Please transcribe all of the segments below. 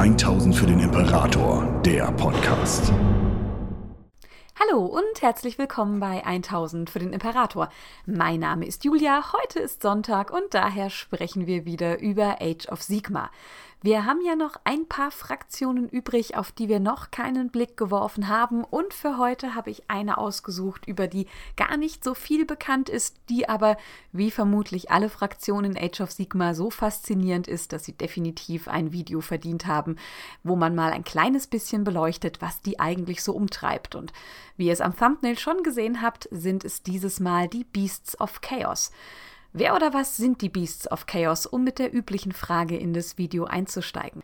1000 für den Imperator, der Podcast. Hallo und herzlich willkommen bei 1000 für den Imperator. Mein Name ist Julia, heute ist Sonntag und daher sprechen wir wieder über Age of Sigma. Wir haben ja noch ein paar Fraktionen übrig, auf die wir noch keinen Blick geworfen haben. Und für heute habe ich eine ausgesucht, über die gar nicht so viel bekannt ist, die aber, wie vermutlich alle Fraktionen Age of Sigma, so faszinierend ist, dass sie definitiv ein Video verdient haben, wo man mal ein kleines bisschen beleuchtet, was die eigentlich so umtreibt. Und wie ihr es am Thumbnail schon gesehen habt, sind es dieses Mal die Beasts of Chaos. Wer oder was sind die Beasts of Chaos, um mit der üblichen Frage in das Video einzusteigen?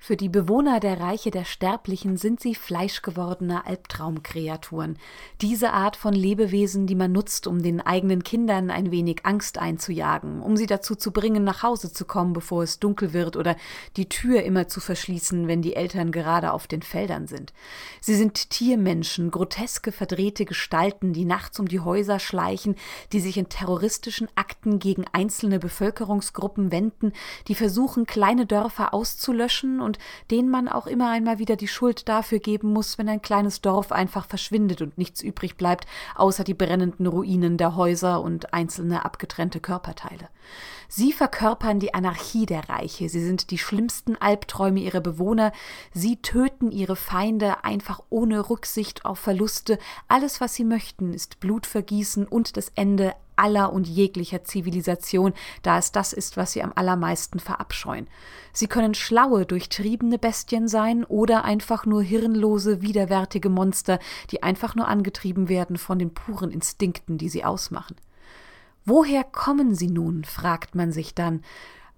Für die Bewohner der Reiche der Sterblichen sind sie fleischgewordene Albtraumkreaturen. Diese Art von Lebewesen, die man nutzt, um den eigenen Kindern ein wenig Angst einzujagen, um sie dazu zu bringen, nach Hause zu kommen, bevor es dunkel wird, oder die Tür immer zu verschließen, wenn die Eltern gerade auf den Feldern sind. Sie sind Tiermenschen, groteske, verdrehte Gestalten, die nachts um die Häuser schleichen, die sich in terroristischen Akten gegen einzelne Bevölkerungsgruppen wenden, die versuchen, kleine Dörfer auszulöschen und denen man auch immer einmal wieder die Schuld dafür geben muss, wenn ein kleines Dorf einfach verschwindet und nichts übrig bleibt, außer die brennenden Ruinen der Häuser und einzelne abgetrennte Körperteile. Sie verkörpern die Anarchie der Reiche, sie sind die schlimmsten Albträume ihrer Bewohner, sie töten ihre Feinde einfach ohne Rücksicht auf Verluste, alles was sie möchten ist Blutvergießen und das Ende aller und jeglicher Zivilisation, da es das ist, was sie am allermeisten verabscheuen. Sie können schlaue, durchtriebene Bestien sein oder einfach nur hirnlose, widerwärtige Monster, die einfach nur angetrieben werden von den puren Instinkten, die sie ausmachen. Woher kommen sie nun? fragt man sich dann.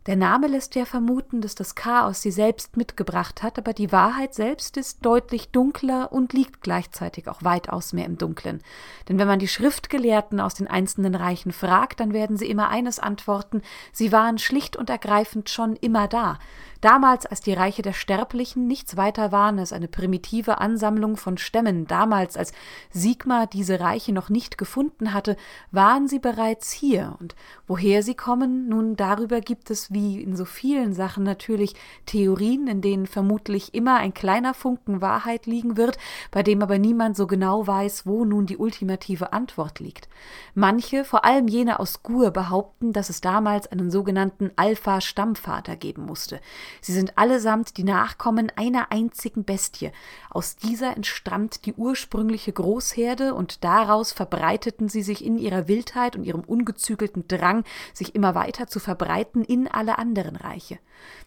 Der Name lässt ja vermuten, dass das Chaos sie selbst mitgebracht hat, aber die Wahrheit selbst ist deutlich dunkler und liegt gleichzeitig auch weitaus mehr im Dunklen. Denn wenn man die Schriftgelehrten aus den einzelnen Reichen fragt, dann werden sie immer eines antworten, sie waren schlicht und ergreifend schon immer da. Damals, als die Reiche der Sterblichen nichts weiter waren als eine primitive Ansammlung von Stämmen, damals, als Sigma diese Reiche noch nicht gefunden hatte, waren sie bereits hier. Und woher sie kommen, nun darüber gibt es wie in so vielen Sachen natürlich Theorien, in denen vermutlich immer ein kleiner Funken Wahrheit liegen wird, bei dem aber niemand so genau weiß, wo nun die ultimative Antwort liegt. Manche, vor allem jene aus Gur, behaupten, dass es damals einen sogenannten Alpha-Stammvater geben musste. Sie sind allesamt die Nachkommen einer einzigen Bestie. Aus dieser entstammt die ursprüngliche Großherde und daraus verbreiteten sie sich in ihrer Wildheit und ihrem ungezügelten Drang, sich immer weiter zu verbreiten in alle anderen Reiche.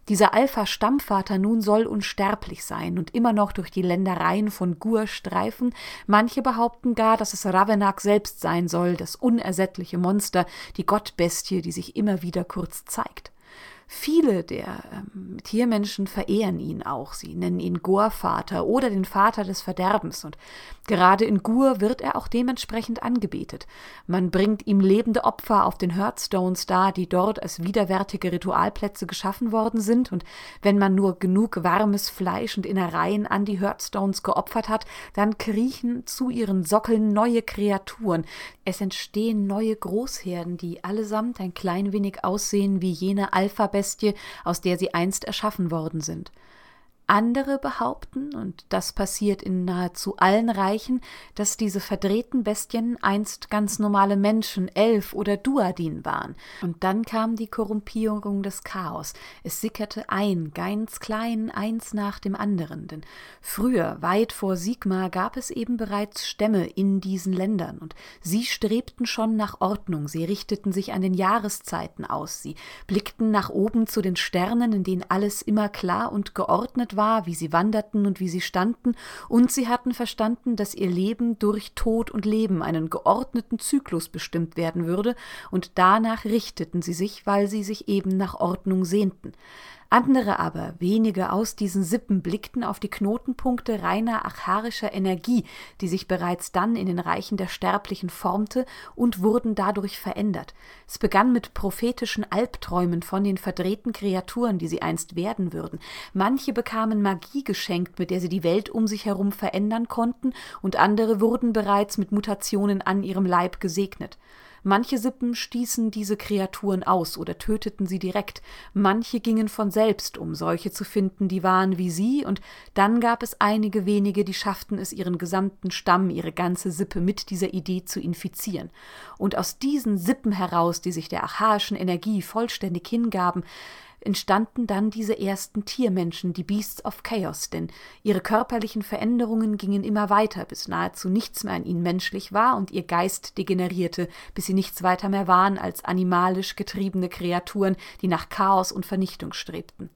Dieser Alpha-Stammvater nun soll unsterblich sein und immer noch durch die Ländereien von Gur streifen. Manche behaupten gar, dass es Ravenak selbst sein soll, das unersättliche Monster, die Gottbestie, die sich immer wieder kurz zeigt. Viele der ähm, Tiermenschen verehren ihn auch. Sie nennen ihn Gorvater oder den Vater des Verderbens. Und gerade in Gur wird er auch dementsprechend angebetet. Man bringt ihm lebende Opfer auf den Hearthstones dar, die dort als widerwärtige Ritualplätze geschaffen worden sind. Und wenn man nur genug warmes Fleisch und Innereien an die Hearthstones geopfert hat, dann kriechen zu ihren Sockeln neue Kreaturen. Es entstehen neue Großherden, die allesamt ein klein wenig aussehen wie jene alpha Bestie, aus der sie einst erschaffen worden sind. Andere behaupten, und das passiert in nahezu allen Reichen, dass diese verdrehten Bestien einst ganz normale Menschen, Elf oder Duadin waren. Und dann kam die Korrumpierung des Chaos. Es sickerte ein, ganz klein, eins nach dem anderen. Denn früher, weit vor Sigma, gab es eben bereits Stämme in diesen Ländern. Und sie strebten schon nach Ordnung. Sie richteten sich an den Jahreszeiten aus. Sie blickten nach oben zu den Sternen, in denen alles immer klar und geordnet war, wie sie wanderten und wie sie standen, und sie hatten verstanden, dass ihr Leben durch Tod und Leben einen geordneten Zyklus bestimmt werden würde, und danach richteten sie sich, weil sie sich eben nach Ordnung sehnten. Andere aber, wenige aus diesen Sippen, blickten auf die Knotenpunkte reiner acharischer Energie, die sich bereits dann in den Reichen der Sterblichen formte und wurden dadurch verändert. Es begann mit prophetischen Albträumen von den verdrehten Kreaturen, die sie einst werden würden. Manche bekamen Magie geschenkt, mit der sie die Welt um sich herum verändern konnten, und andere wurden bereits mit Mutationen an ihrem Leib gesegnet. Manche Sippen stießen diese Kreaturen aus oder töteten sie direkt, manche gingen von selbst, um solche zu finden, die waren wie sie, und dann gab es einige wenige, die schafften es, ihren gesamten Stamm, ihre ganze Sippe mit dieser Idee zu infizieren. Und aus diesen Sippen heraus, die sich der archaischen Energie vollständig hingaben, entstanden dann diese ersten Tiermenschen, die Beasts of Chaos, denn ihre körperlichen Veränderungen gingen immer weiter, bis nahezu nichts mehr an ihnen menschlich war und ihr Geist degenerierte, bis sie nichts weiter mehr waren als animalisch getriebene Kreaturen, die nach Chaos und Vernichtung strebten.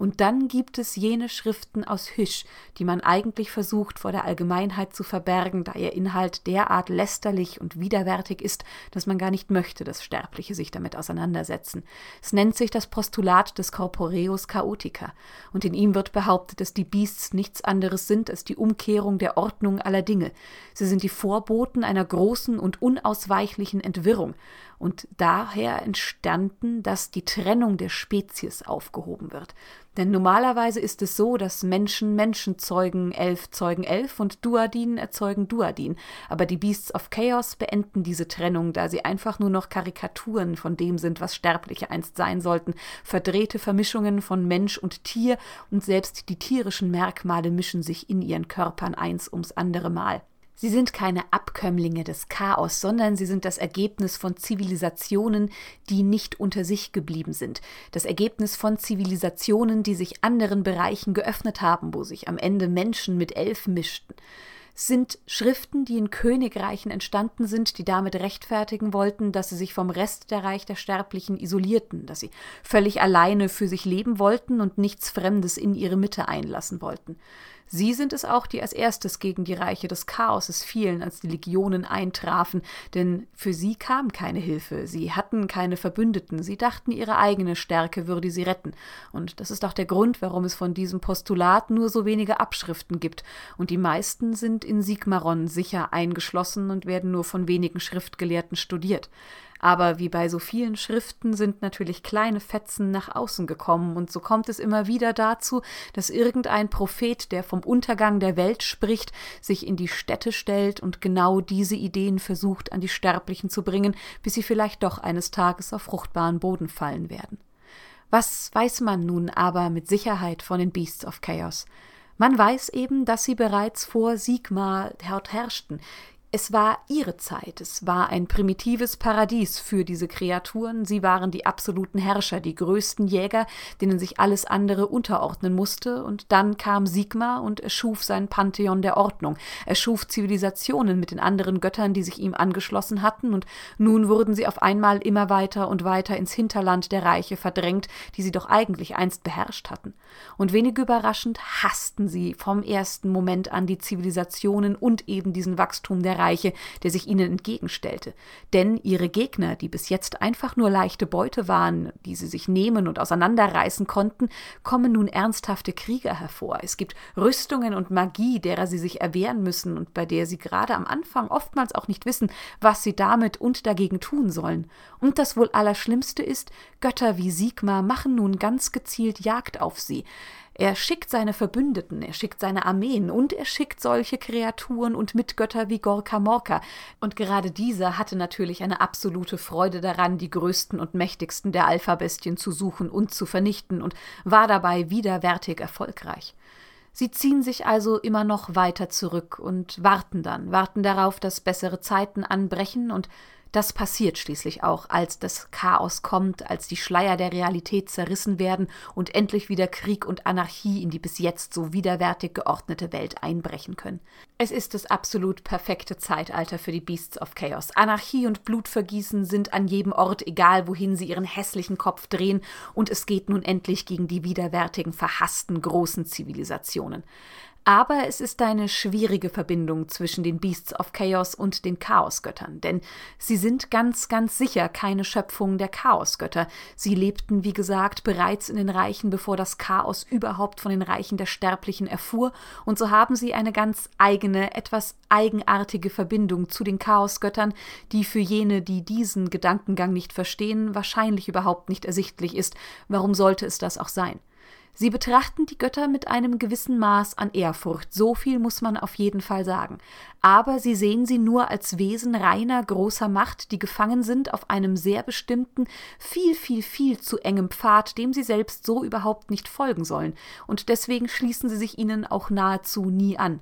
Und dann gibt es jene Schriften aus Hüsch, die man eigentlich versucht vor der Allgemeinheit zu verbergen, da ihr Inhalt derart lästerlich und widerwärtig ist, dass man gar nicht möchte, dass Sterbliche sich damit auseinandersetzen. Es nennt sich das Postulat des Corporeus Chaotica, und in ihm wird behauptet, dass die Beasts nichts anderes sind als die Umkehrung der Ordnung aller Dinge. Sie sind die Vorboten einer großen und unausweichlichen Entwirrung, und daher entstanden, dass die Trennung der Spezies aufgehoben wird. Denn normalerweise ist es so, dass Menschen Menschen zeugen, Elf zeugen Elf und Duadin erzeugen Duadin. Aber die Beasts of Chaos beenden diese Trennung, da sie einfach nur noch Karikaturen von dem sind, was Sterbliche einst sein sollten, verdrehte Vermischungen von Mensch und Tier, und selbst die tierischen Merkmale mischen sich in ihren Körpern eins ums andere Mal. Sie sind keine Abkömmlinge des Chaos, sondern sie sind das Ergebnis von Zivilisationen, die nicht unter sich geblieben sind. Das Ergebnis von Zivilisationen, die sich anderen Bereichen geöffnet haben, wo sich am Ende Menschen mit Elfen mischten sind Schriften, die in Königreichen entstanden sind, die damit rechtfertigen wollten, dass sie sich vom Rest der Reich der Sterblichen isolierten, dass sie völlig alleine für sich leben wollten und nichts Fremdes in ihre Mitte einlassen wollten. Sie sind es auch, die als erstes gegen die Reiche des Chaoses fielen, als die Legionen eintrafen, denn für sie kam keine Hilfe, sie hatten keine Verbündeten, sie dachten, ihre eigene Stärke würde sie retten. Und das ist auch der Grund, warum es von diesem Postulat nur so wenige Abschriften gibt, und die meisten sind in Sigmaron sicher eingeschlossen und werden nur von wenigen Schriftgelehrten studiert. Aber wie bei so vielen Schriften sind natürlich kleine Fetzen nach außen gekommen, und so kommt es immer wieder dazu, dass irgendein Prophet, der vom Untergang der Welt spricht, sich in die Städte stellt und genau diese Ideen versucht an die Sterblichen zu bringen, bis sie vielleicht doch eines Tages auf fruchtbaren Boden fallen werden. Was weiß man nun aber mit Sicherheit von den Beasts of Chaos? Man weiß eben, dass sie bereits vor Sigmar dort herrschten, es war ihre Zeit, es war ein primitives Paradies für diese Kreaturen, sie waren die absoluten Herrscher, die größten Jäger, denen sich alles andere unterordnen musste, und dann kam Sigmar und erschuf sein Pantheon der Ordnung, erschuf Zivilisationen mit den anderen Göttern, die sich ihm angeschlossen hatten, und nun wurden sie auf einmal immer weiter und weiter ins Hinterland der Reiche verdrängt, die sie doch eigentlich einst beherrscht hatten. Und wenig überraschend hassten sie vom ersten Moment an die Zivilisationen und eben diesen Wachstum der Reiche, der sich ihnen entgegenstellte. Denn ihre Gegner, die bis jetzt einfach nur leichte Beute waren, die sie sich nehmen und auseinanderreißen konnten, kommen nun ernsthafte Krieger hervor. Es gibt Rüstungen und Magie, derer sie sich erwehren müssen und bei der sie gerade am Anfang oftmals auch nicht wissen, was sie damit und dagegen tun sollen. Und das wohl Allerschlimmste ist, Götter wie Sigmar machen nun ganz gezielt Jagd auf sie. Er schickt seine Verbündeten, er schickt seine Armeen und er schickt solche Kreaturen und Mitgötter wie Gorka Morka. Und gerade dieser hatte natürlich eine absolute Freude daran, die größten und mächtigsten der Alphabestien zu suchen und zu vernichten und war dabei widerwärtig erfolgreich. Sie ziehen sich also immer noch weiter zurück und warten dann, warten darauf, dass bessere Zeiten anbrechen und das passiert schließlich auch, als das Chaos kommt, als die Schleier der Realität zerrissen werden und endlich wieder Krieg und Anarchie in die bis jetzt so widerwärtig geordnete Welt einbrechen können. Es ist das absolut perfekte Zeitalter für die Beasts of Chaos. Anarchie und Blutvergießen sind an jedem Ort, egal wohin sie ihren hässlichen Kopf drehen, und es geht nun endlich gegen die widerwärtigen, verhassten großen Zivilisationen. Aber es ist eine schwierige Verbindung zwischen den Beasts of Chaos und den Chaosgöttern, denn sie sind ganz, ganz sicher keine Schöpfung der Chaosgötter. Sie lebten, wie gesagt, bereits in den Reichen, bevor das Chaos überhaupt von den Reichen der Sterblichen erfuhr, und so haben sie eine ganz eigene, etwas eigenartige Verbindung zu den Chaosgöttern, die für jene, die diesen Gedankengang nicht verstehen, wahrscheinlich überhaupt nicht ersichtlich ist. Warum sollte es das auch sein? Sie betrachten die Götter mit einem gewissen Maß an Ehrfurcht, so viel muss man auf jeden Fall sagen. Aber sie sehen sie nur als Wesen reiner, großer Macht, die gefangen sind auf einem sehr bestimmten, viel, viel, viel zu engem Pfad, dem sie selbst so überhaupt nicht folgen sollen, und deswegen schließen sie sich ihnen auch nahezu nie an.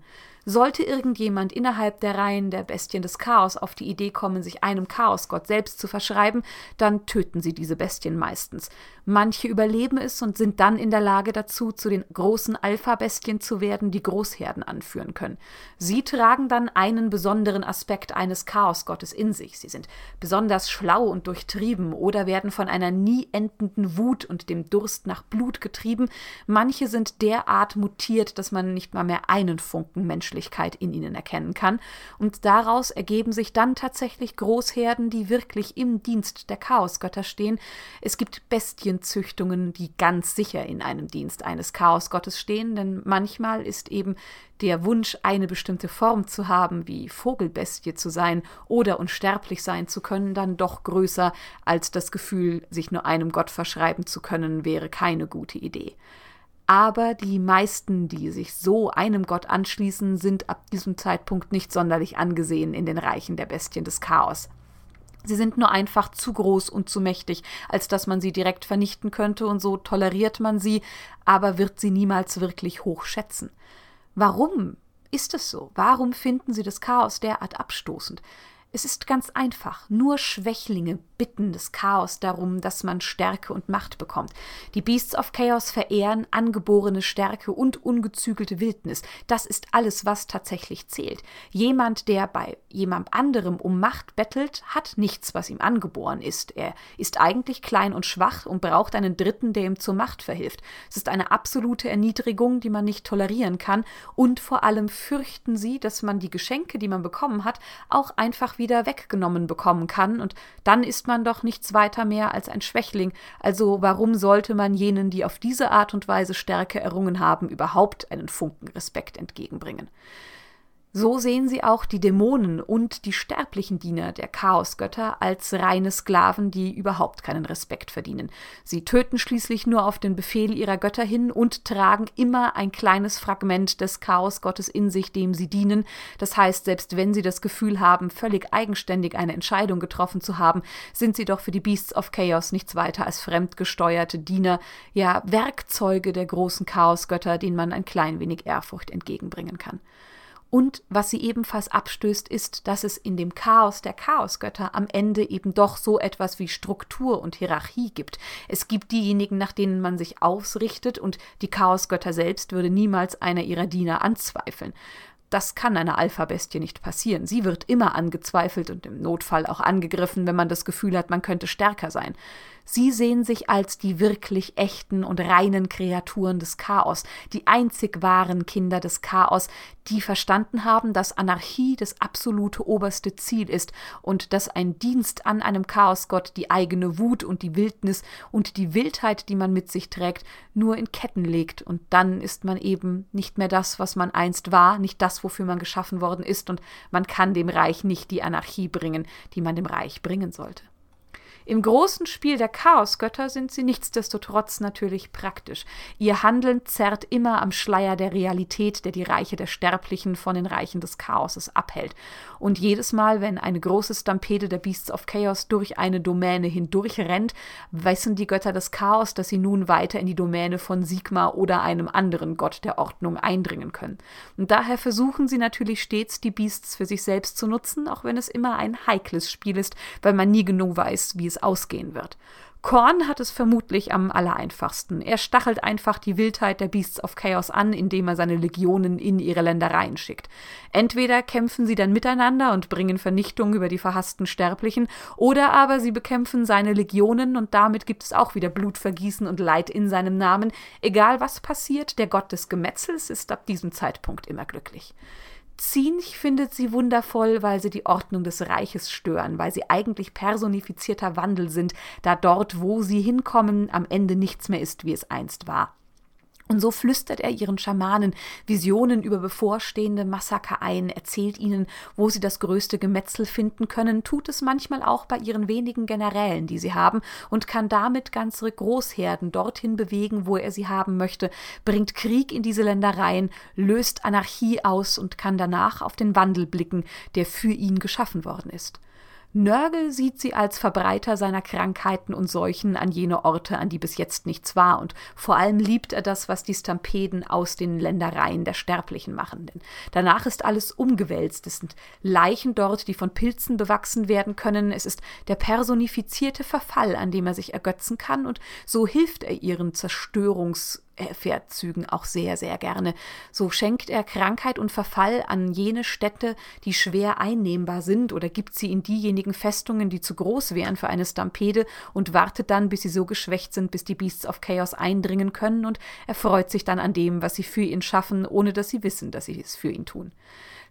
Sollte irgendjemand innerhalb der Reihen der Bestien des Chaos auf die Idee kommen, sich einem Chaosgott selbst zu verschreiben, dann töten sie diese Bestien meistens. Manche überleben es und sind dann in der Lage dazu, zu den großen Alpha-Bestien zu werden, die Großherden anführen können. Sie tragen dann einen besonderen Aspekt eines Chaosgottes in sich. Sie sind besonders schlau und durchtrieben oder werden von einer nie endenden Wut und dem Durst nach Blut getrieben. Manche sind derart mutiert, dass man nicht mal mehr einen Funken Menschlichkeit in ihnen erkennen kann. Und daraus ergeben sich dann tatsächlich Großherden, die wirklich im Dienst der Chaosgötter stehen. Es gibt Bestien Züchtungen, die ganz sicher in einem Dienst eines Chaosgottes stehen, denn manchmal ist eben der Wunsch, eine bestimmte Form zu haben, wie Vogelbestie zu sein oder unsterblich sein zu können, dann doch größer als das Gefühl, sich nur einem Gott verschreiben zu können, wäre keine gute Idee. Aber die meisten, die sich so einem Gott anschließen, sind ab diesem Zeitpunkt nicht sonderlich angesehen in den Reichen der Bestien des Chaos. Sie sind nur einfach zu groß und zu mächtig, als dass man sie direkt vernichten könnte, und so toleriert man sie, aber wird sie niemals wirklich hoch schätzen. Warum ist es so? Warum finden sie das Chaos derart abstoßend? Es ist ganz einfach. Nur Schwächlinge bitten das Chaos darum, dass man Stärke und Macht bekommt. Die Beasts of Chaos verehren angeborene Stärke und ungezügelte Wildnis. Das ist alles, was tatsächlich zählt. Jemand, der bei jemand anderem um Macht bettelt, hat nichts, was ihm angeboren ist. Er ist eigentlich klein und schwach und braucht einen Dritten, der ihm zur Macht verhilft. Es ist eine absolute Erniedrigung, die man nicht tolerieren kann. Und vor allem fürchten sie, dass man die Geschenke, die man bekommen hat, auch einfach wieder weggenommen bekommen kann, und dann ist man doch nichts weiter mehr als ein Schwächling, also warum sollte man jenen, die auf diese Art und Weise Stärke errungen haben, überhaupt einen Funken Respekt entgegenbringen? So sehen sie auch die Dämonen und die sterblichen Diener der Chaosgötter als reine Sklaven, die überhaupt keinen Respekt verdienen. Sie töten schließlich nur auf den Befehl ihrer Götter hin und tragen immer ein kleines Fragment des Chaosgottes in sich, dem sie dienen. Das heißt, selbst wenn sie das Gefühl haben, völlig eigenständig eine Entscheidung getroffen zu haben, sind sie doch für die Beasts of Chaos nichts weiter als fremdgesteuerte Diener, ja Werkzeuge der großen Chaosgötter, denen man ein klein wenig Ehrfurcht entgegenbringen kann. Und was sie ebenfalls abstößt, ist, dass es in dem Chaos der Chaosgötter am Ende eben doch so etwas wie Struktur und Hierarchie gibt. Es gibt diejenigen, nach denen man sich ausrichtet, und die Chaosgötter selbst würde niemals einer ihrer Diener anzweifeln. Das kann einer Alpha-Bestie nicht passieren. Sie wird immer angezweifelt und im Notfall auch angegriffen, wenn man das Gefühl hat, man könnte stärker sein. Sie sehen sich als die wirklich echten und reinen Kreaturen des Chaos, die einzig wahren Kinder des Chaos, die verstanden haben, dass Anarchie das absolute oberste Ziel ist und dass ein Dienst an einem Chaosgott die eigene Wut und die Wildnis und die Wildheit, die man mit sich trägt, nur in Ketten legt, und dann ist man eben nicht mehr das, was man einst war, nicht das, wofür man geschaffen worden ist, und man kann dem Reich nicht die Anarchie bringen, die man dem Reich bringen sollte. Im großen Spiel der Chaosgötter sind sie nichtsdestotrotz natürlich praktisch. Ihr Handeln zerrt immer am Schleier der Realität, der die Reiche der Sterblichen von den Reichen des Chaoses abhält. Und jedes Mal, wenn eine große Stampede der Beasts of Chaos durch eine Domäne hindurch rennt, wissen die Götter des Chaos, dass sie nun weiter in die Domäne von Sigma oder einem anderen Gott der Ordnung eindringen können. Und daher versuchen sie natürlich stets, die Beasts für sich selbst zu nutzen, auch wenn es immer ein heikles Spiel ist, weil man nie genau weiß, wie es ausgehen wird. Korn hat es vermutlich am allereinfachsten. Er stachelt einfach die Wildheit der Beasts of Chaos an, indem er seine Legionen in ihre Ländereien schickt. Entweder kämpfen sie dann miteinander und bringen Vernichtung über die verhassten Sterblichen, oder aber sie bekämpfen seine Legionen und damit gibt es auch wieder Blutvergießen und Leid in seinem Namen. Egal was passiert, der Gott des Gemetzels ist ab diesem Zeitpunkt immer glücklich. Zinch findet sie wundervoll, weil sie die Ordnung des Reiches stören, weil sie eigentlich personifizierter Wandel sind, da dort, wo sie hinkommen, am Ende nichts mehr ist, wie es einst war. Und so flüstert er ihren Schamanen Visionen über bevorstehende Massaker ein, erzählt ihnen, wo sie das größte Gemetzel finden können, tut es manchmal auch bei ihren wenigen Generälen, die sie haben, und kann damit ganze Großherden dorthin bewegen, wo er sie haben möchte, bringt Krieg in diese Ländereien, löst Anarchie aus und kann danach auf den Wandel blicken, der für ihn geschaffen worden ist. Nörgel sieht sie als Verbreiter seiner Krankheiten und Seuchen an jene Orte, an die bis jetzt nichts war, und vor allem liebt er das, was die Stampeden aus den Ländereien der Sterblichen machen. Denn danach ist alles umgewälzt, es sind Leichen dort, die von Pilzen bewachsen werden können, es ist der personifizierte Verfall, an dem er sich ergötzen kann, und so hilft er ihren Zerstörungs Feldzügen auch sehr, sehr gerne. So schenkt er Krankheit und Verfall an jene Städte, die schwer einnehmbar sind, oder gibt sie in diejenigen Festungen, die zu groß wären für eine Stampede, und wartet dann, bis sie so geschwächt sind, bis die Beasts of Chaos eindringen können, und erfreut sich dann an dem, was sie für ihn schaffen, ohne dass sie wissen, dass sie es für ihn tun.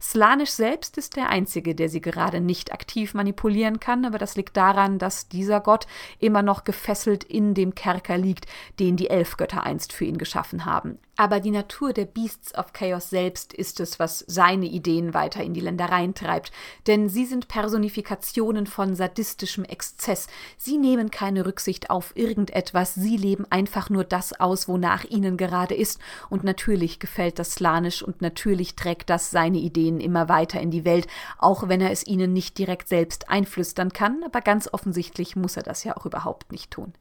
Slanisch selbst ist der einzige, der sie gerade nicht aktiv manipulieren kann, aber das liegt daran, dass dieser Gott immer noch gefesselt in dem Kerker liegt, den die Elfgötter einst für ihn geschaffen haben. Aber die Natur der Beasts of Chaos selbst ist es, was seine Ideen weiter in die Ländereien treibt. Denn sie sind Personifikationen von sadistischem Exzess. Sie nehmen keine Rücksicht auf irgendetwas. Sie leben einfach nur das aus, wonach ihnen gerade ist. Und natürlich gefällt das Slanisch und natürlich trägt das seine Ideen immer weiter in die Welt, auch wenn er es ihnen nicht direkt selbst einflüstern kann. Aber ganz offensichtlich muss er das ja auch überhaupt nicht tun.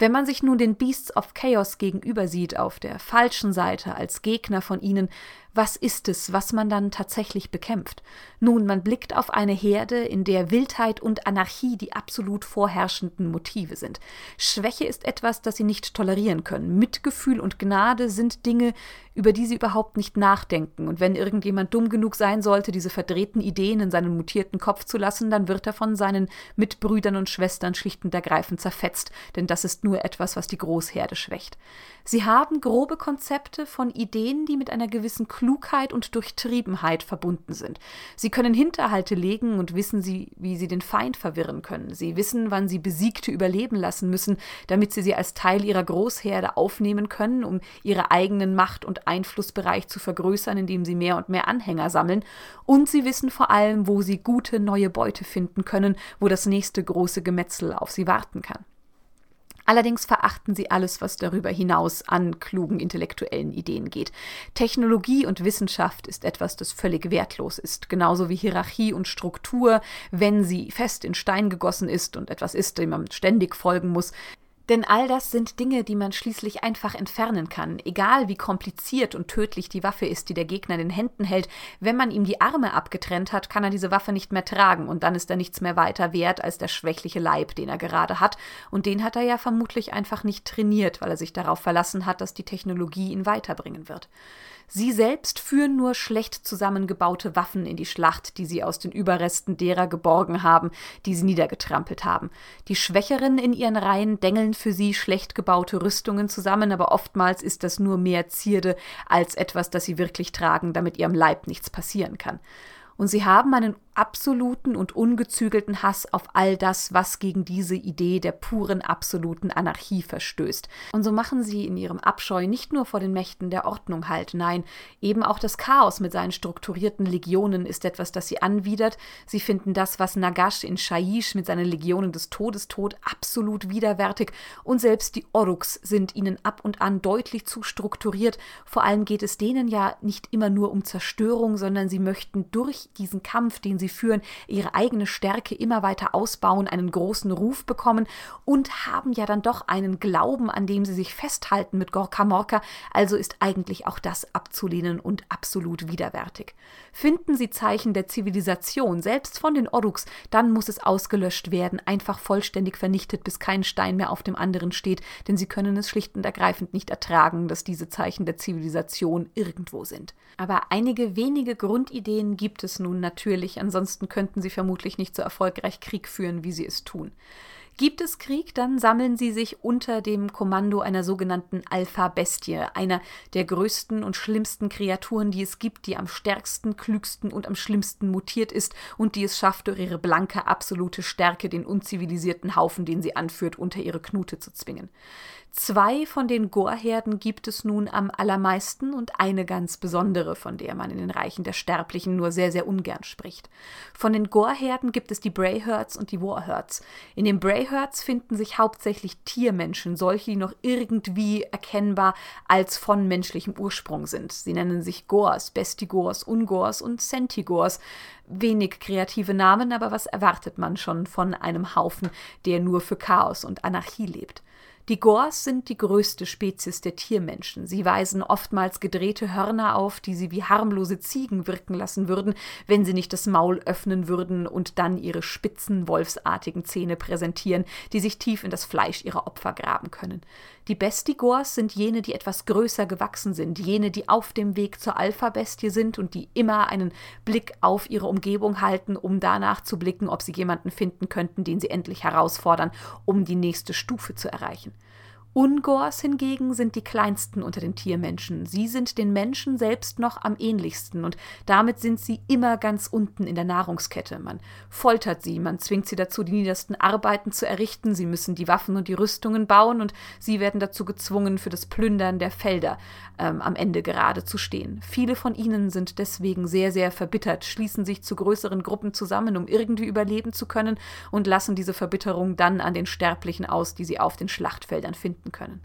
Wenn man sich nun den Beasts of Chaos gegenüber sieht, auf der falschen Seite als Gegner von ihnen, was ist es, was man dann tatsächlich bekämpft? Nun, man blickt auf eine Herde, in der Wildheit und Anarchie die absolut vorherrschenden Motive sind. Schwäche ist etwas, das sie nicht tolerieren können. Mitgefühl und Gnade sind Dinge, über die sie überhaupt nicht nachdenken. Und wenn irgendjemand dumm genug sein sollte, diese verdrehten Ideen in seinen mutierten Kopf zu lassen, dann wird er von seinen Mitbrüdern und Schwestern schlicht und ergreifend zerfetzt, denn das ist nur etwas, was die Großherde schwächt. Sie haben grobe Konzepte von Ideen, die mit einer gewissen Klugheit und Durchtriebenheit verbunden sind. Sie können Hinterhalte legen und wissen sie, wie sie den Feind verwirren können. Sie wissen, wann sie Besiegte überleben lassen müssen, damit sie sie als Teil ihrer Großherde aufnehmen können, um ihre eigenen Macht- und Einflussbereich zu vergrößern, indem sie mehr und mehr Anhänger sammeln. Und sie wissen vor allem, wo sie gute neue Beute finden können, wo das nächste große Gemetzel auf sie warten kann. Allerdings verachten sie alles, was darüber hinaus an klugen intellektuellen Ideen geht. Technologie und Wissenschaft ist etwas, das völlig wertlos ist, genauso wie Hierarchie und Struktur, wenn sie fest in Stein gegossen ist und etwas ist, dem man ständig folgen muss. Denn all das sind Dinge, die man schließlich einfach entfernen kann, egal wie kompliziert und tödlich die Waffe ist, die der Gegner in den Händen hält. Wenn man ihm die Arme abgetrennt hat, kann er diese Waffe nicht mehr tragen und dann ist er nichts mehr weiter wert als der schwächliche Leib, den er gerade hat. Und den hat er ja vermutlich einfach nicht trainiert, weil er sich darauf verlassen hat, dass die Technologie ihn weiterbringen wird. Sie selbst führen nur schlecht zusammengebaute Waffen in die Schlacht, die sie aus den Überresten derer geborgen haben, die sie niedergetrampelt haben. Die Schwächeren in ihren Reihen dengeln für sie schlecht gebaute Rüstungen zusammen, aber oftmals ist das nur mehr Zierde als etwas, das sie wirklich tragen, damit ihrem Leib nichts passieren kann. Und sie haben einen absoluten und ungezügelten Hass auf all das, was gegen diese Idee der puren absoluten Anarchie verstößt. Und so machen sie in ihrem Abscheu nicht nur vor den Mächten der Ordnung halt, nein, eben auch das Chaos mit seinen strukturierten Legionen ist etwas, das sie anwidert. Sie finden das, was Nagash in Shaiish mit seinen Legionen des Todes tut, absolut widerwärtig und selbst die Oruks sind ihnen ab und an deutlich zu strukturiert. Vor allem geht es denen ja nicht immer nur um Zerstörung, sondern sie möchten durch diesen Kampf, den sie führen, ihre eigene Stärke immer weiter ausbauen, einen großen Ruf bekommen und haben ja dann doch einen Glauben, an dem sie sich festhalten mit Gorka Morka, also ist eigentlich auch das abzulehnen und absolut widerwärtig. Finden sie Zeichen der Zivilisation, selbst von den Oruks, dann muss es ausgelöscht werden, einfach vollständig vernichtet, bis kein Stein mehr auf dem anderen steht, denn sie können es schlicht und ergreifend nicht ertragen, dass diese Zeichen der Zivilisation irgendwo sind. Aber einige wenige Grundideen gibt es nun natürlich, ansonsten könnten sie vermutlich nicht so erfolgreich Krieg führen, wie sie es tun. Gibt es Krieg, dann sammeln sie sich unter dem Kommando einer sogenannten Alpha-Bestie, einer der größten und schlimmsten Kreaturen, die es gibt, die am stärksten, klügsten und am schlimmsten mutiert ist und die es schafft, durch ihre blanke, absolute Stärke den unzivilisierten Haufen, den sie anführt, unter ihre Knute zu zwingen. Zwei von den Gorherden gibt es nun am allermeisten und eine ganz besondere, von der man in den Reichen der Sterblichen nur sehr, sehr ungern spricht. Von den Gorherden gibt es die Brayherds und die Warherds. In den Brayherds finden sich hauptsächlich Tiermenschen, solche, die noch irgendwie erkennbar als von menschlichem Ursprung sind. Sie nennen sich Gors, Bestigors, Ungors und Centigors. Wenig kreative Namen, aber was erwartet man schon von einem Haufen, der nur für Chaos und Anarchie lebt? Die Gors sind die größte Spezies der Tiermenschen. Sie weisen oftmals gedrehte Hörner auf, die sie wie harmlose Ziegen wirken lassen würden, wenn sie nicht das Maul öffnen würden und dann ihre spitzen, wolfsartigen Zähne präsentieren, die sich tief in das Fleisch ihrer Opfer graben können. Die Bestigors sind jene, die etwas größer gewachsen sind, jene, die auf dem Weg zur Alpha-Bestie sind und die immer einen Blick auf ihre Umgebung halten, um danach zu blicken, ob sie jemanden finden könnten, den sie endlich herausfordern, um die nächste Stufe zu erreichen. Ungors hingegen sind die kleinsten unter den Tiermenschen. Sie sind den Menschen selbst noch am ähnlichsten und damit sind sie immer ganz unten in der Nahrungskette. Man foltert sie, man zwingt sie dazu, die niedersten Arbeiten zu errichten, sie müssen die Waffen und die Rüstungen bauen und sie werden dazu gezwungen, für das Plündern der Felder ähm, am Ende gerade zu stehen. Viele von ihnen sind deswegen sehr, sehr verbittert, schließen sich zu größeren Gruppen zusammen, um irgendwie überleben zu können und lassen diese Verbitterung dann an den Sterblichen aus, die sie auf den Schlachtfeldern finden finden können.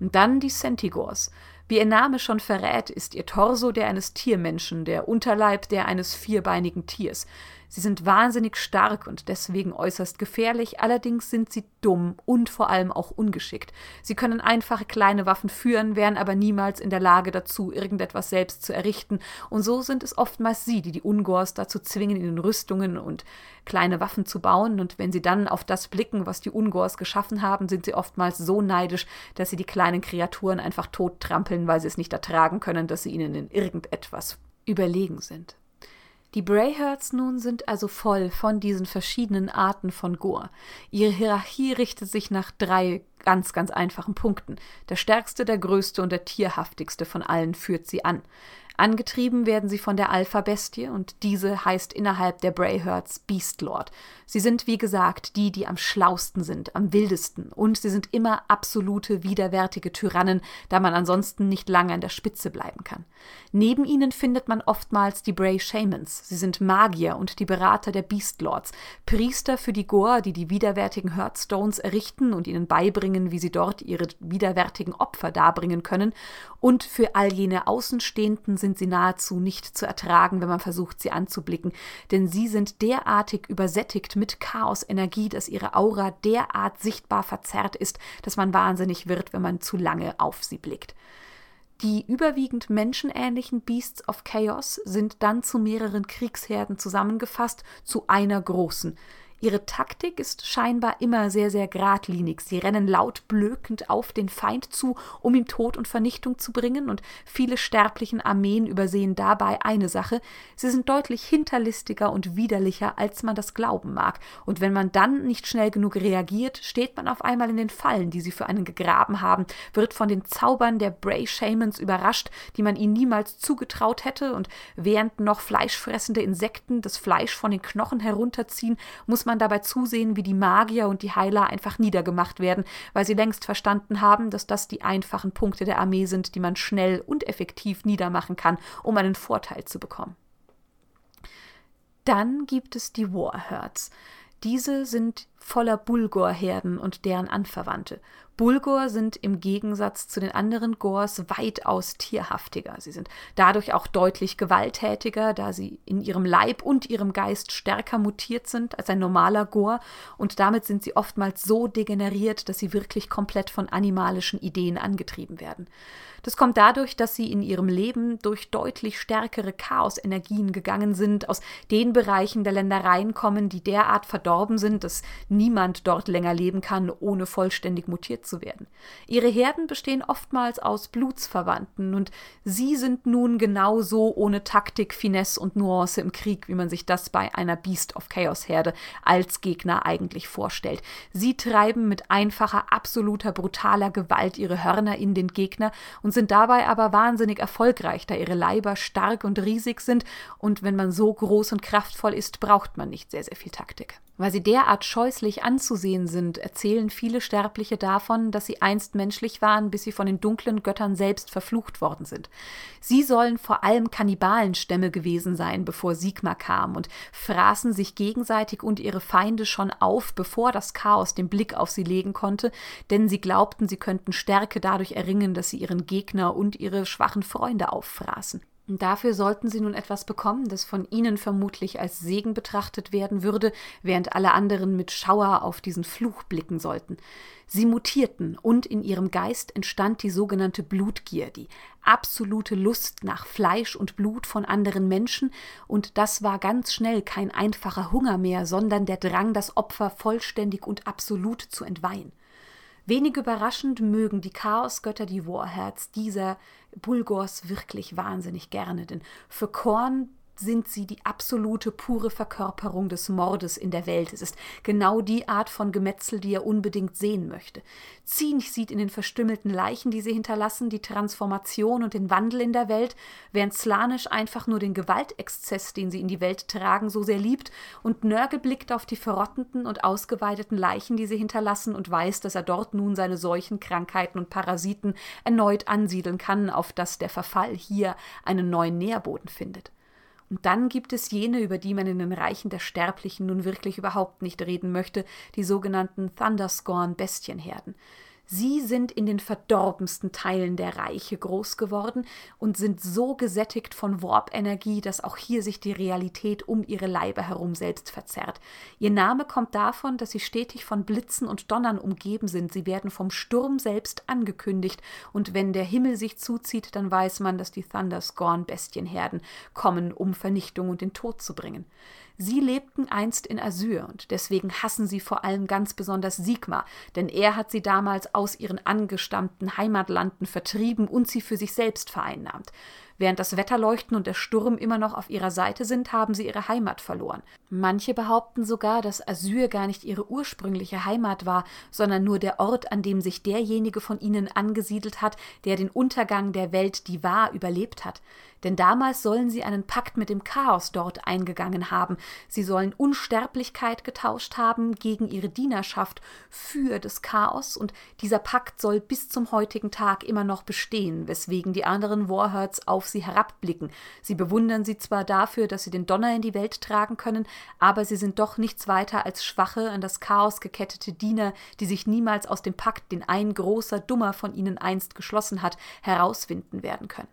Und dann die Centigors. Wie ihr Name schon verrät, ist ihr Torso der eines Tiermenschen, der Unterleib der eines vierbeinigen Tiers. Sie sind wahnsinnig stark und deswegen äußerst gefährlich, allerdings sind sie dumm und vor allem auch ungeschickt. Sie können einfache kleine Waffen führen, wären aber niemals in der Lage dazu, irgendetwas selbst zu errichten, und so sind es oftmals sie, die die Ungors dazu zwingen, in den Rüstungen und kleine Waffen zu bauen, und wenn sie dann auf das blicken, was die Ungors geschaffen haben, sind sie oftmals so neidisch, dass sie die kleinen Kreaturen einfach tot trampeln, weil sie es nicht ertragen können, dass sie ihnen in irgendetwas überlegen sind. Die Brayherds nun sind also voll von diesen verschiedenen Arten von Gore. Ihre Hierarchie richtet sich nach drei ganz, ganz einfachen Punkten. Der stärkste, der größte und der tierhaftigste von allen führt sie an. Angetrieben werden sie von der Alpha-Bestie und diese heißt innerhalb der Brayherds Beastlord. Sie sind, wie gesagt, die, die am schlausten sind, am wildesten und sie sind immer absolute widerwärtige Tyrannen, da man ansonsten nicht lange an der Spitze bleiben kann. Neben ihnen findet man oftmals die Bray Shamans. Sie sind Magier und die Berater der Beastlords, Priester für die Gore, die die widerwärtigen Hearthstones errichten und ihnen beibringen, wie sie dort ihre widerwärtigen Opfer darbringen können und für all jene Außenstehenden sind sie nahezu nicht zu ertragen, wenn man versucht, sie anzublicken, denn sie sind derartig übersättigt mit Chaosenergie, dass ihre Aura derart sichtbar verzerrt ist, dass man wahnsinnig wird, wenn man zu lange auf sie blickt. Die überwiegend menschenähnlichen Beasts of Chaos sind dann zu mehreren Kriegsherden zusammengefasst, zu einer großen. Ihre Taktik ist scheinbar immer sehr, sehr geradlinig. Sie rennen laut blökend auf den Feind zu, um ihm Tod und Vernichtung zu bringen, und viele sterblichen Armeen übersehen dabei eine Sache, sie sind deutlich hinterlistiger und widerlicher, als man das glauben mag, und wenn man dann nicht schnell genug reagiert, steht man auf einmal in den Fallen, die sie für einen gegraben haben, wird von den Zaubern der Bray Shamans überrascht, die man ihnen niemals zugetraut hätte, und während noch fleischfressende Insekten das Fleisch von den Knochen herunterziehen, muss man man dabei zusehen, wie die Magier und die Heiler einfach niedergemacht werden, weil sie längst verstanden haben, dass das die einfachen Punkte der Armee sind, die man schnell und effektiv niedermachen kann, um einen Vorteil zu bekommen. Dann gibt es die Warherds. Diese sind voller Bulgor-Herden und deren Anverwandte. Bulgur sind im Gegensatz zu den anderen Gors weitaus tierhaftiger. Sie sind dadurch auch deutlich gewalttätiger, da sie in ihrem Leib und ihrem Geist stärker mutiert sind als ein normaler Gor und damit sind sie oftmals so degeneriert, dass sie wirklich komplett von animalischen Ideen angetrieben werden. Das kommt dadurch, dass sie in ihrem Leben durch deutlich stärkere Chaosenergien gegangen sind, aus den Bereichen der Ländereien kommen, die derart verdorben sind, dass niemand dort länger leben kann, ohne vollständig mutiert zu werden. Ihre Herden bestehen oftmals aus Blutsverwandten und sie sind nun genauso ohne Taktik, Finesse und Nuance im Krieg, wie man sich das bei einer Beast of Chaos Herde als Gegner eigentlich vorstellt. Sie treiben mit einfacher, absoluter, brutaler Gewalt ihre Hörner in den Gegner und sind dabei aber wahnsinnig erfolgreich, da ihre Leiber stark und riesig sind und wenn man so groß und kraftvoll ist, braucht man nicht sehr, sehr viel Taktik. Weil sie derart scheußlich anzusehen sind, erzählen viele Sterbliche davon, dass sie einst menschlich waren, bis sie von den dunklen Göttern selbst verflucht worden sind. Sie sollen vor allem Kannibalenstämme gewesen sein, bevor Sigma kam, und fraßen sich gegenseitig und ihre Feinde schon auf, bevor das Chaos den Blick auf sie legen konnte, denn sie glaubten, sie könnten Stärke dadurch erringen, dass sie ihren Gegner und ihre schwachen Freunde auffraßen. Und dafür sollten sie nun etwas bekommen, das von ihnen vermutlich als Segen betrachtet werden würde, während alle anderen mit Schauer auf diesen Fluch blicken sollten. Sie mutierten, und in ihrem Geist entstand die sogenannte Blutgier, die absolute Lust nach Fleisch und Blut von anderen Menschen, und das war ganz schnell kein einfacher Hunger mehr, sondern der Drang, das Opfer vollständig und absolut zu entweihen. Wenig überraschend mögen die Chaosgötter die Warheads dieser Bulgors wirklich wahnsinnig gerne, denn für Korn sind sie die absolute pure Verkörperung des Mordes in der Welt. Es ist genau die Art von Gemetzel, die er unbedingt sehen möchte. Zinch sieht in den verstümmelten Leichen, die sie hinterlassen, die Transformation und den Wandel in der Welt, während Slanisch einfach nur den Gewaltexzess, den sie in die Welt tragen, so sehr liebt, und Nörgel blickt auf die verrottenden und ausgeweideten Leichen, die sie hinterlassen, und weiß, dass er dort nun seine Seuchen, Krankheiten und Parasiten erneut ansiedeln kann, auf dass der Verfall hier einen neuen Nährboden findet. Und dann gibt es jene, über die man in den Reichen der Sterblichen nun wirklich überhaupt nicht reden möchte, die sogenannten Thunderscorn Bestienherden. Sie sind in den verdorbensten Teilen der Reiche groß geworden und sind so gesättigt von Warp-Energie, dass auch hier sich die Realität um ihre Leibe herum selbst verzerrt. Ihr Name kommt davon, dass sie stetig von Blitzen und Donnern umgeben sind. Sie werden vom Sturm selbst angekündigt und wenn der Himmel sich zuzieht, dann weiß man, dass die Thunderscorn-Bestienherden kommen, um Vernichtung und den Tod zu bringen. Sie lebten einst in Asyr und deswegen hassen sie vor allem ganz besonders Sigmar, denn er hat sie damals aus ihren angestammten Heimatlanden vertrieben und sie für sich selbst vereinnahmt. Während das Wetterleuchten und der Sturm immer noch auf ihrer Seite sind, haben sie ihre Heimat verloren. Manche behaupten sogar, dass Asyr gar nicht ihre ursprüngliche Heimat war, sondern nur der Ort, an dem sich derjenige von ihnen angesiedelt hat, der den Untergang der Welt, die war, überlebt hat. Denn damals sollen sie einen Pakt mit dem Chaos dort eingegangen haben. Sie sollen Unsterblichkeit getauscht haben gegen ihre Dienerschaft für das Chaos und dieser Pakt soll bis zum heutigen Tag immer noch bestehen, weswegen die anderen Warhearts auf sie herabblicken. Sie bewundern sie zwar dafür, dass sie den Donner in die Welt tragen können, aber sie sind doch nichts weiter als schwache, an das Chaos gekettete Diener, die sich niemals aus dem Pakt, den ein großer Dummer von ihnen einst geschlossen hat, herauswinden werden können.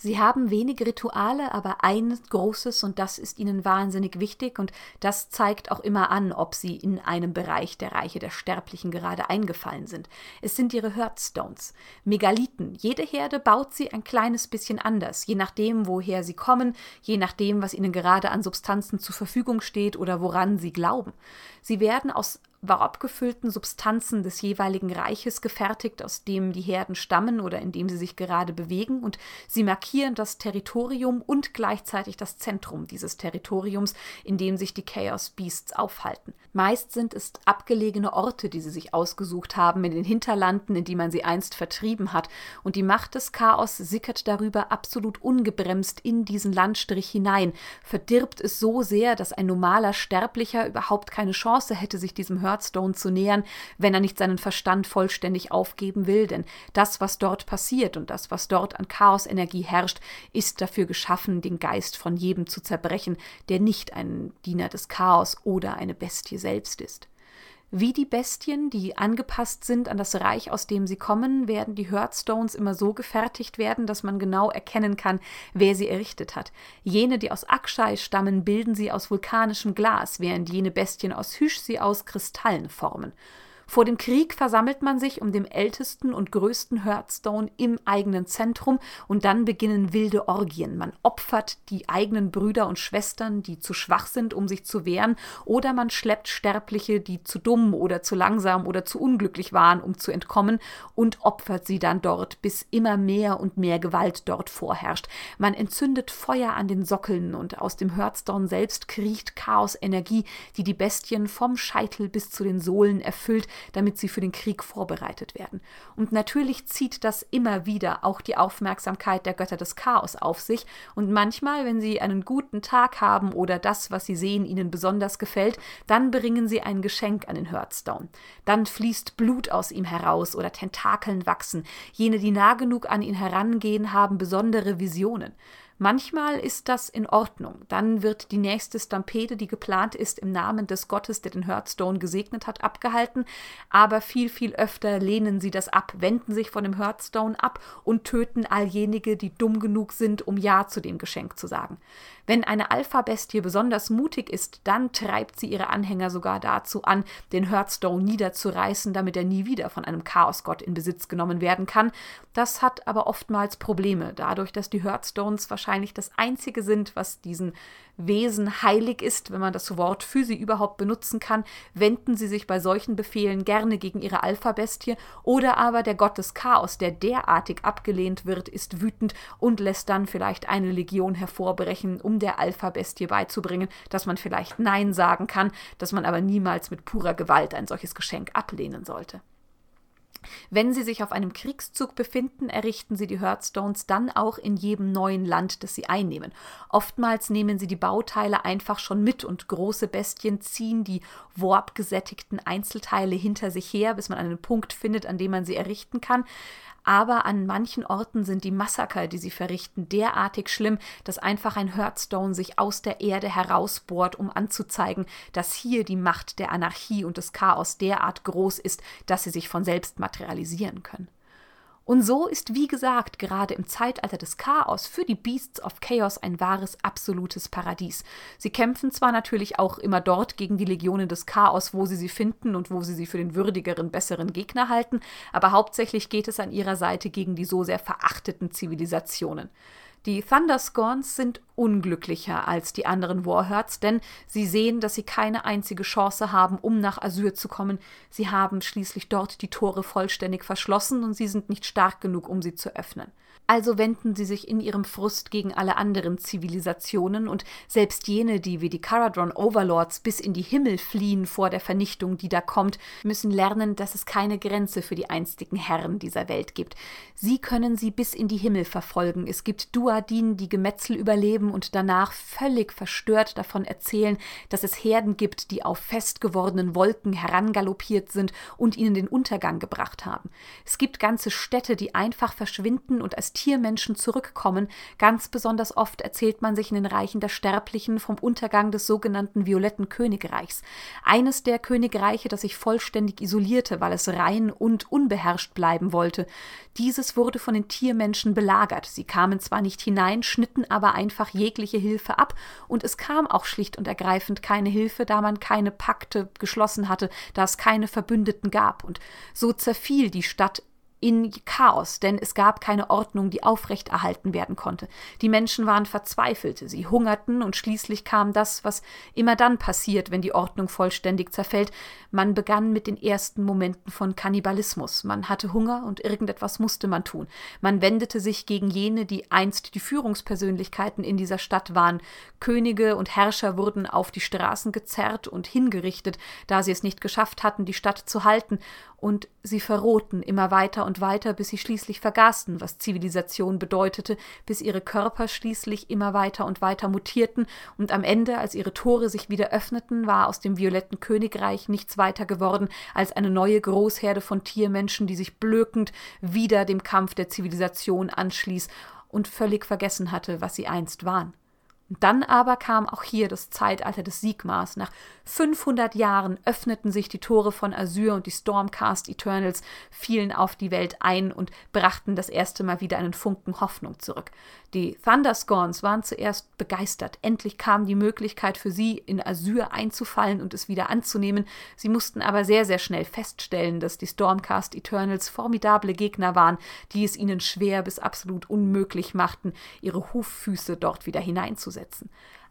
Sie haben wenig Rituale, aber ein großes und das ist ihnen wahnsinnig wichtig und das zeigt auch immer an, ob sie in einem Bereich der Reiche der Sterblichen gerade eingefallen sind. Es sind ihre Hearthstones, Megalithen. Jede Herde baut sie ein kleines bisschen anders, je nachdem, woher sie kommen, je nachdem, was ihnen gerade an Substanzen zur Verfügung steht oder woran sie glauben. Sie werden aus war abgefüllten Substanzen des jeweiligen Reiches gefertigt, aus dem die Herden stammen oder in dem sie sich gerade bewegen, und sie markieren das Territorium und gleichzeitig das Zentrum dieses Territoriums, in dem sich die Chaos Beasts aufhalten. Meist sind es abgelegene Orte, die sie sich ausgesucht haben, in den Hinterlanden, in die man sie einst vertrieben hat, und die Macht des Chaos sickert darüber absolut ungebremst in diesen Landstrich hinein, verdirbt es so sehr, dass ein normaler Sterblicher überhaupt keine Chance hätte, sich diesem Hearthstone zu nähern, wenn er nicht seinen Verstand vollständig aufgeben will, denn das, was dort passiert und das, was dort an Chaosenergie herrscht, ist dafür geschaffen, den Geist von jedem zu zerbrechen, der nicht ein Diener des Chaos oder eine Bestie selbst ist. Wie die Bestien, die angepasst sind an das Reich, aus dem sie kommen, werden die Hearthstones immer so gefertigt werden, dass man genau erkennen kann, wer sie errichtet hat. Jene, die aus Akshai stammen, bilden sie aus vulkanischem Glas, während jene Bestien aus Hüsch sie aus Kristallen formen. Vor dem Krieg versammelt man sich um den ältesten und größten Hearthstone im eigenen Zentrum und dann beginnen wilde Orgien. Man opfert die eigenen Brüder und Schwestern, die zu schwach sind, um sich zu wehren, oder man schleppt Sterbliche, die zu dumm oder zu langsam oder zu unglücklich waren, um zu entkommen, und opfert sie dann dort, bis immer mehr und mehr Gewalt dort vorherrscht. Man entzündet Feuer an den Sockeln und aus dem Hearthstone selbst kriecht Chaosenergie, die die Bestien vom Scheitel bis zu den Sohlen erfüllt, damit sie für den Krieg vorbereitet werden. Und natürlich zieht das immer wieder auch die Aufmerksamkeit der Götter des Chaos auf sich. Und manchmal, wenn sie einen guten Tag haben oder das, was sie sehen, ihnen besonders gefällt, dann bringen sie ein Geschenk an den Hearthstone. Dann fließt Blut aus ihm heraus oder Tentakeln wachsen. Jene, die nah genug an ihn herangehen, haben besondere Visionen. Manchmal ist das in Ordnung. Dann wird die nächste Stampede, die geplant ist, im Namen des Gottes, der den Hearthstone gesegnet hat, abgehalten. Aber viel, viel öfter lehnen sie das ab, wenden sich von dem Hearthstone ab und töten alljenige, die dumm genug sind, um Ja zu dem Geschenk zu sagen. Wenn eine Alpha-Bestie besonders mutig ist, dann treibt sie ihre Anhänger sogar dazu an, den Hearthstone niederzureißen, damit er nie wieder von einem Chaosgott in Besitz genommen werden kann. Das hat aber oftmals Probleme, dadurch, dass die Hearthstones wahrscheinlich das einzige sind, was diesen Wesen heilig ist, wenn man das Wort für sie überhaupt benutzen kann, wenden sie sich bei solchen Befehlen gerne gegen ihre Alpha-Bestie oder aber der Gott des Chaos, der derartig abgelehnt wird, ist wütend und lässt dann vielleicht eine Legion hervorbrechen, um der Alpha-Bestie beizubringen, dass man vielleicht Nein sagen kann, dass man aber niemals mit purer Gewalt ein solches Geschenk ablehnen sollte. Wenn sie sich auf einem Kriegszug befinden, errichten sie die Hearthstones dann auch in jedem neuen Land, das sie einnehmen. Oftmals nehmen sie die Bauteile einfach schon mit und große Bestien ziehen die warpgesättigten Einzelteile hinter sich her, bis man einen Punkt findet, an dem man sie errichten kann aber an manchen Orten sind die Massaker, die sie verrichten, derartig schlimm, dass einfach ein Hearthstone sich aus der Erde herausbohrt, um anzuzeigen, dass hier die Macht der Anarchie und des Chaos derart groß ist, dass sie sich von selbst materialisieren können. Und so ist, wie gesagt, gerade im Zeitalter des Chaos für die Beasts of Chaos ein wahres, absolutes Paradies. Sie kämpfen zwar natürlich auch immer dort gegen die Legionen des Chaos, wo sie sie finden und wo sie sie für den würdigeren, besseren Gegner halten, aber hauptsächlich geht es an ihrer Seite gegen die so sehr verachteten Zivilisationen. Die Thunderscorns sind unglücklicher als die anderen Warhurts, denn sie sehen, dass sie keine einzige Chance haben, um nach Asyr zu kommen. Sie haben schließlich dort die Tore vollständig verschlossen und sie sind nicht stark genug, um sie zu öffnen. Also wenden sie sich in ihrem Frust gegen alle anderen Zivilisationen und selbst jene, die wie die Caradron Overlords bis in die Himmel fliehen vor der Vernichtung, die da kommt, müssen lernen, dass es keine Grenze für die einstigen Herren dieser Welt gibt. Sie können sie bis in die Himmel verfolgen. Es gibt Duadin, die Gemetzel überleben und danach völlig verstört davon erzählen, dass es Herden gibt, die auf fest gewordenen Wolken herangaloppiert sind und ihnen den Untergang gebracht haben. Es gibt ganze Städte, die einfach verschwinden und als Tiermenschen zurückkommen. Ganz besonders oft erzählt man sich in den Reichen der Sterblichen vom Untergang des sogenannten Violetten Königreichs. Eines der Königreiche, das sich vollständig isolierte, weil es rein und unbeherrscht bleiben wollte. Dieses wurde von den Tiermenschen belagert. Sie kamen zwar nicht hinein, schnitten aber einfach jegliche Hilfe ab, und es kam auch schlicht und ergreifend keine Hilfe, da man keine Pakte geschlossen hatte, da es keine Verbündeten gab, und so zerfiel die Stadt in Chaos, denn es gab keine Ordnung, die aufrechterhalten werden konnte. Die Menschen waren verzweifelt, sie hungerten und schließlich kam das, was immer dann passiert, wenn die Ordnung vollständig zerfällt. Man begann mit den ersten Momenten von Kannibalismus. Man hatte Hunger und irgendetwas musste man tun. Man wendete sich gegen jene, die einst die Führungspersönlichkeiten in dieser Stadt waren. Könige und Herrscher wurden auf die Straßen gezerrt und hingerichtet, da sie es nicht geschafft hatten, die Stadt zu halten, und sie verrohten immer weiter und weiter, bis sie schließlich vergaßen, was Zivilisation bedeutete, bis ihre Körper schließlich immer weiter und weiter mutierten, und am Ende, als ihre Tore sich wieder öffneten, war aus dem violetten Königreich nichts weiter geworden als eine neue Großherde von Tiermenschen, die sich blökend wieder dem Kampf der Zivilisation anschließ und völlig vergessen hatte, was sie einst waren. Dann aber kam auch hier das Zeitalter des Sigmars. Nach 500 Jahren öffneten sich die Tore von Asyr und die Stormcast Eternals fielen auf die Welt ein und brachten das erste Mal wieder einen Funken Hoffnung zurück. Die Thunderscorns waren zuerst begeistert. Endlich kam die Möglichkeit für sie, in Asyr einzufallen und es wieder anzunehmen. Sie mussten aber sehr, sehr schnell feststellen, dass die Stormcast Eternals formidable Gegner waren, die es ihnen schwer bis absolut unmöglich machten, ihre Huffüße dort wieder hineinzusetzen.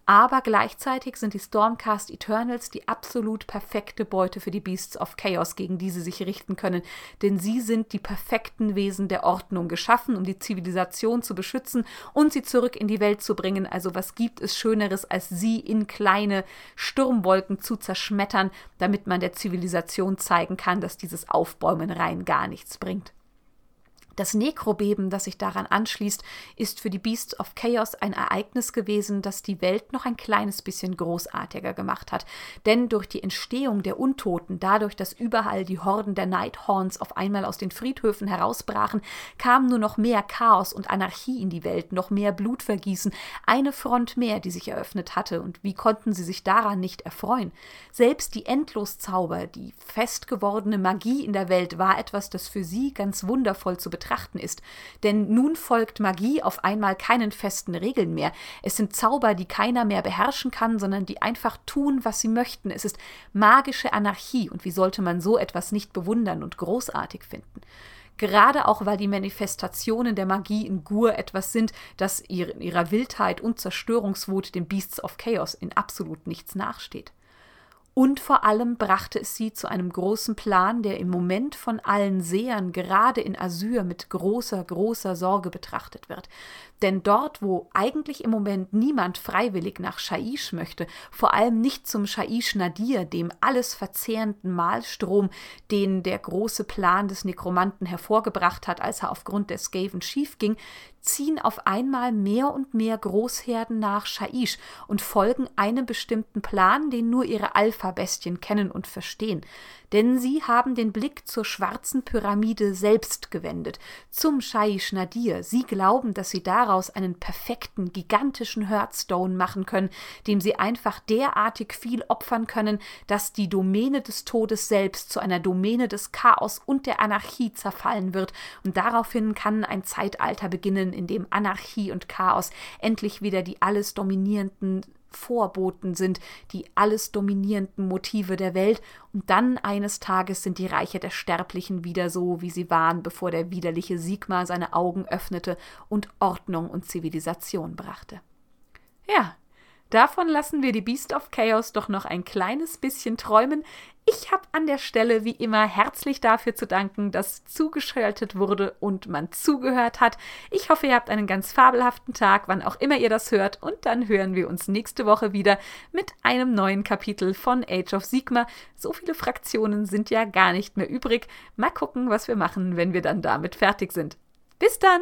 Aber gleichzeitig sind die Stormcast Eternals die absolut perfekte Beute für die Beasts of Chaos, gegen die sie sich richten können, denn sie sind die perfekten Wesen der Ordnung geschaffen, um die Zivilisation zu beschützen und sie zurück in die Welt zu bringen. Also was gibt es Schöneres, als sie in kleine Sturmwolken zu zerschmettern, damit man der Zivilisation zeigen kann, dass dieses Aufbäumen rein gar nichts bringt. Das Nekrobeben, das sich daran anschließt, ist für die Beasts of Chaos ein Ereignis gewesen, das die Welt noch ein kleines bisschen großartiger gemacht hat. Denn durch die Entstehung der Untoten, dadurch, dass überall die Horden der Nighthorns auf einmal aus den Friedhöfen herausbrachen, kam nur noch mehr Chaos und Anarchie in die Welt, noch mehr Blutvergießen, eine Front mehr, die sich eröffnet hatte. Und wie konnten sie sich daran nicht erfreuen? Selbst die Endloszauber, die fest gewordene Magie in der Welt war etwas, das für sie ganz wundervoll zu betrachten betrachten ist. Denn nun folgt Magie auf einmal keinen festen Regeln mehr. Es sind Zauber, die keiner mehr beherrschen kann, sondern die einfach tun, was sie möchten. Es ist magische Anarchie. Und wie sollte man so etwas nicht bewundern und großartig finden? Gerade auch, weil die Manifestationen der Magie in Gur etwas sind, das in ihrer Wildheit und Zerstörungswut den Beasts of Chaos in absolut nichts nachsteht. Und vor allem brachte es sie zu einem großen Plan, der im Moment von allen Sehern gerade in Asyr mit großer, großer Sorge betrachtet wird. Denn dort, wo eigentlich im Moment niemand freiwillig nach Shaish möchte, vor allem nicht zum Shaish Nadir, dem alles verzehrenden Malstrom, den der große Plan des Nekromanten hervorgebracht hat, als er aufgrund des Skaven schief ging, ziehen auf einmal mehr und mehr Großherden nach Shaish und folgen einem bestimmten Plan, den nur ihre Alpha-Bestien kennen und verstehen denn sie haben den Blick zur schwarzen Pyramide selbst gewendet, zum Shaish Nadir. Sie glauben, dass sie daraus einen perfekten, gigantischen Hearthstone machen können, dem sie einfach derartig viel opfern können, dass die Domäne des Todes selbst zu einer Domäne des Chaos und der Anarchie zerfallen wird, und daraufhin kann ein Zeitalter beginnen, in dem Anarchie und Chaos endlich wieder die alles dominierenden Vorboten sind, die alles dominierenden Motive der Welt, und dann eines Tages sind die Reiche der Sterblichen wieder so, wie sie waren, bevor der widerliche Sigmar seine Augen öffnete und Ordnung und Zivilisation brachte. Ja, Davon lassen wir die Beast of Chaos doch noch ein kleines bisschen träumen. Ich habe an der Stelle wie immer herzlich dafür zu danken, dass zugeschaltet wurde und man zugehört hat. Ich hoffe, ihr habt einen ganz fabelhaften Tag, wann auch immer ihr das hört. Und dann hören wir uns nächste Woche wieder mit einem neuen Kapitel von Age of Sigma. So viele Fraktionen sind ja gar nicht mehr übrig. Mal gucken, was wir machen, wenn wir dann damit fertig sind. Bis dann!